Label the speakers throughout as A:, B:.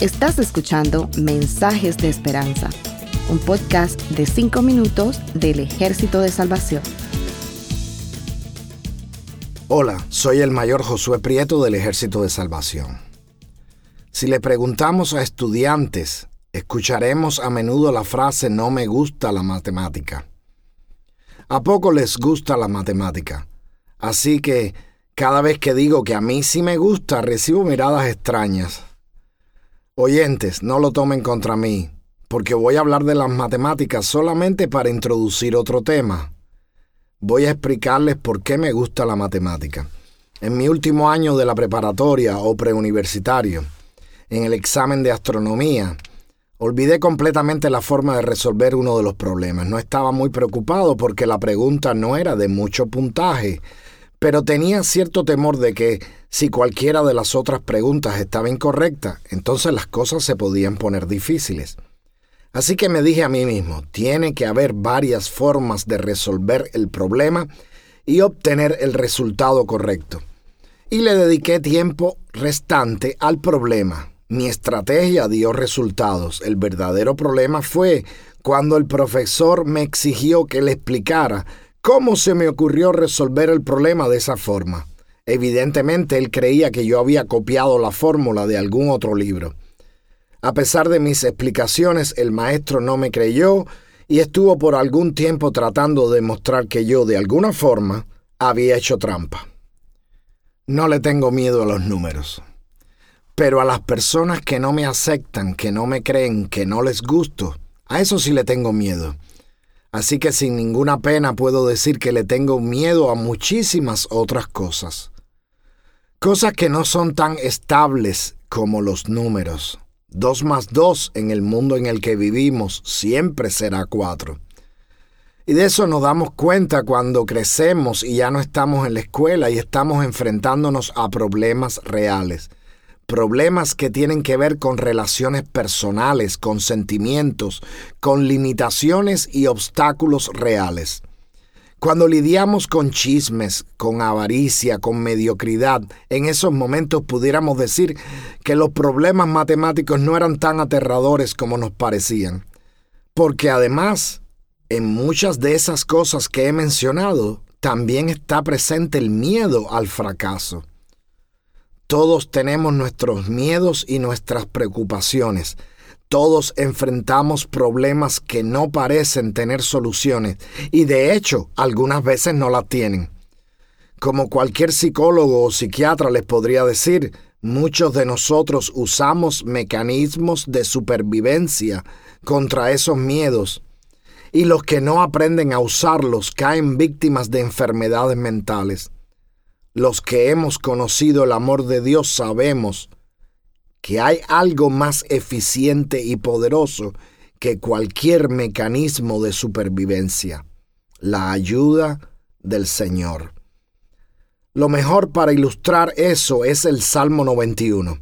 A: Estás escuchando Mensajes de Esperanza, un podcast de 5 minutos del Ejército de Salvación.
B: Hola, soy el mayor Josué Prieto del Ejército de Salvación. Si le preguntamos a estudiantes, escucharemos a menudo la frase no me gusta la matemática. ¿A poco les gusta la matemática? Así que cada vez que digo que a mí sí me gusta, recibo miradas extrañas. Oyentes, no lo tomen contra mí, porque voy a hablar de las matemáticas solamente para introducir otro tema. Voy a explicarles por qué me gusta la matemática. En mi último año de la preparatoria o preuniversitario, en el examen de astronomía, olvidé completamente la forma de resolver uno de los problemas. No estaba muy preocupado porque la pregunta no era de mucho puntaje, pero tenía cierto temor de que si cualquiera de las otras preguntas estaba incorrecta, entonces las cosas se podían poner difíciles. Así que me dije a mí mismo, tiene que haber varias formas de resolver el problema y obtener el resultado correcto. Y le dediqué tiempo restante al problema. Mi estrategia dio resultados. El verdadero problema fue cuando el profesor me exigió que le explicara ¿Cómo se me ocurrió resolver el problema de esa forma? Evidentemente él creía que yo había copiado la fórmula de algún otro libro. A pesar de mis explicaciones, el maestro no me creyó y estuvo por algún tiempo tratando de demostrar que yo, de alguna forma, había hecho trampa. No le tengo miedo a los números. Pero a las personas que no me aceptan, que no me creen, que no les gusto, a eso sí le tengo miedo. Así que sin ninguna pena puedo decir que le tengo miedo a muchísimas otras cosas. Cosas que no son tan estables como los números. Dos más dos en el mundo en el que vivimos siempre será cuatro. Y de eso nos damos cuenta cuando crecemos y ya no estamos en la escuela y estamos enfrentándonos a problemas reales problemas que tienen que ver con relaciones personales, con sentimientos, con limitaciones y obstáculos reales. Cuando lidiamos con chismes, con avaricia, con mediocridad, en esos momentos pudiéramos decir que los problemas matemáticos no eran tan aterradores como nos parecían. Porque además, en muchas de esas cosas que he mencionado, también está presente el miedo al fracaso. Todos tenemos nuestros miedos y nuestras preocupaciones. Todos enfrentamos problemas que no parecen tener soluciones y de hecho algunas veces no las tienen. Como cualquier psicólogo o psiquiatra les podría decir, muchos de nosotros usamos mecanismos de supervivencia contra esos miedos y los que no aprenden a usarlos caen víctimas de enfermedades mentales. Los que hemos conocido el amor de Dios sabemos que hay algo más eficiente y poderoso que cualquier mecanismo de supervivencia, la ayuda del Señor. Lo mejor para ilustrar eso es el Salmo 91.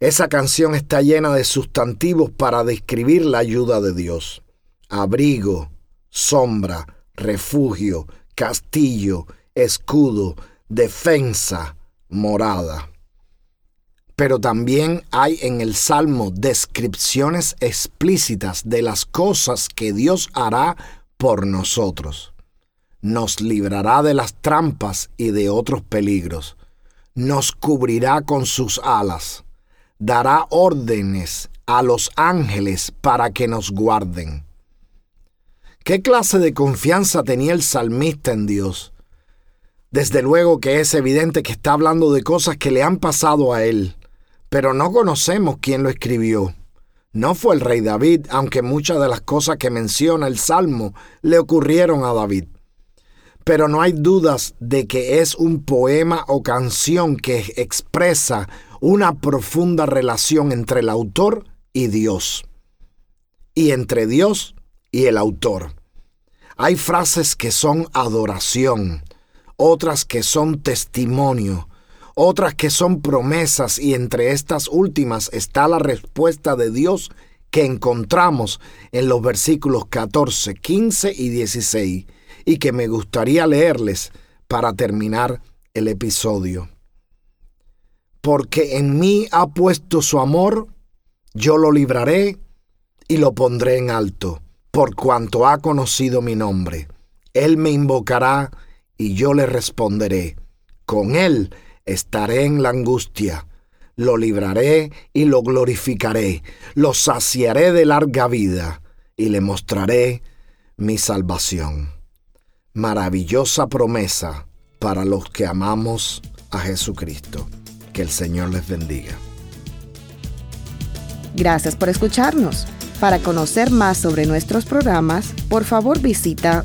B: Esa canción está llena de sustantivos para describir la ayuda de Dios. Abrigo, sombra, refugio, castillo, escudo, defensa, morada. Pero también hay en el Salmo descripciones explícitas de las cosas que Dios hará por nosotros. Nos librará de las trampas y de otros peligros. Nos cubrirá con sus alas. Dará órdenes a los ángeles para que nos guarden. ¿Qué clase de confianza tenía el salmista en Dios? Desde luego que es evidente que está hablando de cosas que le han pasado a él, pero no conocemos quién lo escribió. No fue el rey David, aunque muchas de las cosas que menciona el Salmo le ocurrieron a David. Pero no hay dudas de que es un poema o canción que expresa una profunda relación entre el autor y Dios, y entre Dios y el autor. Hay frases que son adoración, otras que son testimonio, otras que son promesas y entre estas últimas está la respuesta de Dios que encontramos en los versículos 14, 15 y 16 y que me gustaría leerles para terminar el episodio. porque en mí ha puesto su amor, yo lo libraré y lo pondré en alto, por cuanto ha conocido mi nombre. Él me invocará y yo le responderé. Con él estaré en la angustia. Lo libraré y lo glorificaré. Lo saciaré de larga vida y le mostraré mi salvación. Maravillosa promesa para los que amamos a Jesucristo. Que el Señor les bendiga.
A: Gracias por escucharnos. Para conocer más sobre nuestros programas, por favor visita